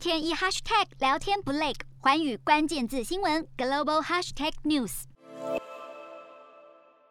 天一 hashtag 聊天不累，环宇关键字新闻 global hashtag news。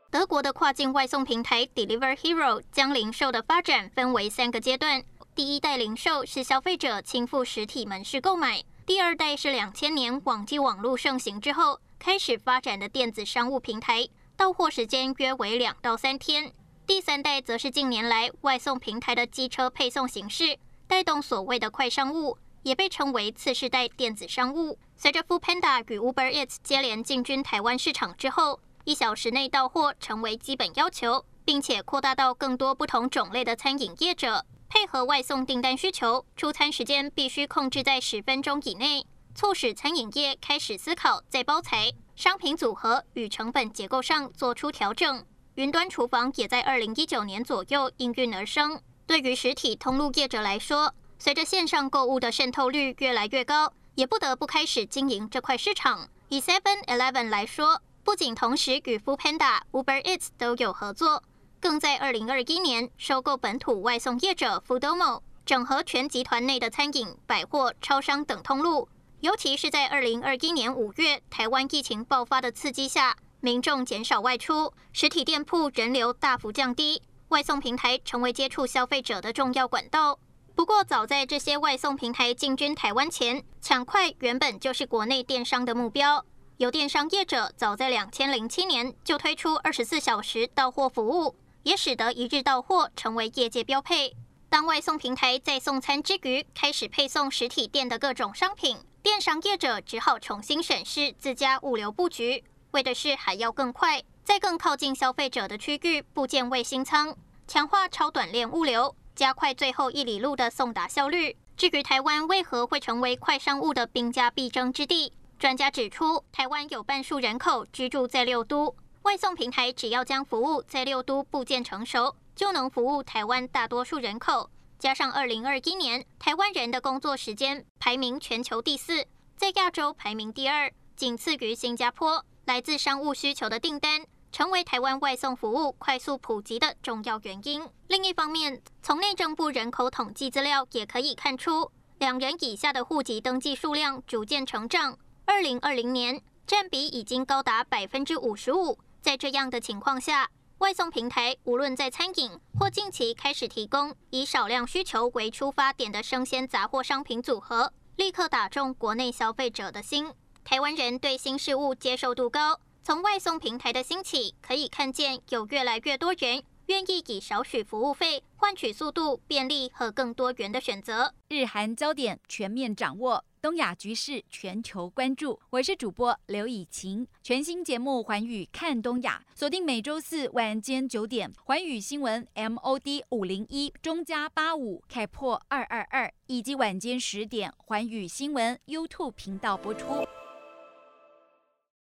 德国的跨境外送平台 Deliver Hero 将零售的发展分为三个阶段。第一代零售是消费者亲赴实体门市购买，第二代是两千年网际网络盛行之后开始发展的电子商务平台，到货时间约为两到三天。第三代则是近年来外送平台的机车配送形式。带动所谓的快商务，也被称为次世代电子商务。随着 Foodpanda 与 Uber Eats 接连进军台湾市场之后，一小时内到货成为基本要求，并且扩大到更多不同种类的餐饮业者。配合外送订单需求，出餐时间必须控制在十分钟以内，促使餐饮业开始思考在包材、商品组合与成本结构上做出调整。云端厨房也在二零一九年左右应运而生。对于实体通路业者来说，随着线上购物的渗透率越来越高，也不得不开始经营这块市场。以 Seven Eleven 来说，不仅同时与 f o o p a n d a、Uber Eats 都有合作，更在二零二一年收购本土外送业者 Foodomo，整合全集团内的餐饮、百货、超商等通路。尤其是在二零二一年五月台湾疫情爆发的刺激下，民众减少外出，实体店铺人流大幅降低。外送平台成为接触消费者的重要管道。不过，早在这些外送平台进军台湾前，抢快原本就是国内电商的目标。有电商业者早在两千零七年就推出二十四小时到货服务，也使得一日到货成为业界标配。当外送平台在送餐之余开始配送实体店的各种商品，电商业者只好重新审视自家物流布局，为的是还要更快。在更靠近消费者的区域布建卫星仓，强化超短链物流，加快最后一里路的送达效率。至于台湾为何会成为快商务的兵家必争之地，专家指出，台湾有半数人口居住在六都，外送平台只要将服务在六都部件成熟，就能服务台湾大多数人口。加上二零二一年台湾人的工作时间排名全球第四，在亚洲排名第二，仅次于新加坡。来自商务需求的订单。成为台湾外送服务快速普及的重要原因。另一方面，从内政部人口统计资料也可以看出，两人以下的户籍登记数量逐渐成长。二零二零年占比已经高达百分之五十五。在这样的情况下，外送平台无论在餐饮或近期开始提供以少量需求为出发点的生鲜杂货商品组合，立刻打中国内消费者的心。台湾人对新事物接受度高。从外送平台的兴起，可以看见有越来越多人愿意以少许服务费换取速度、便利和更多元的选择。日韩焦点全面掌握，东亚局势全球关注。我是主播刘以晴，全新节目《寰宇看东亚》，锁定每周四晚间九点，寰宇新闻 MOD 五零一中加八五开破二二二，以及晚间十点，寰宇新闻 YouTube 频道播出。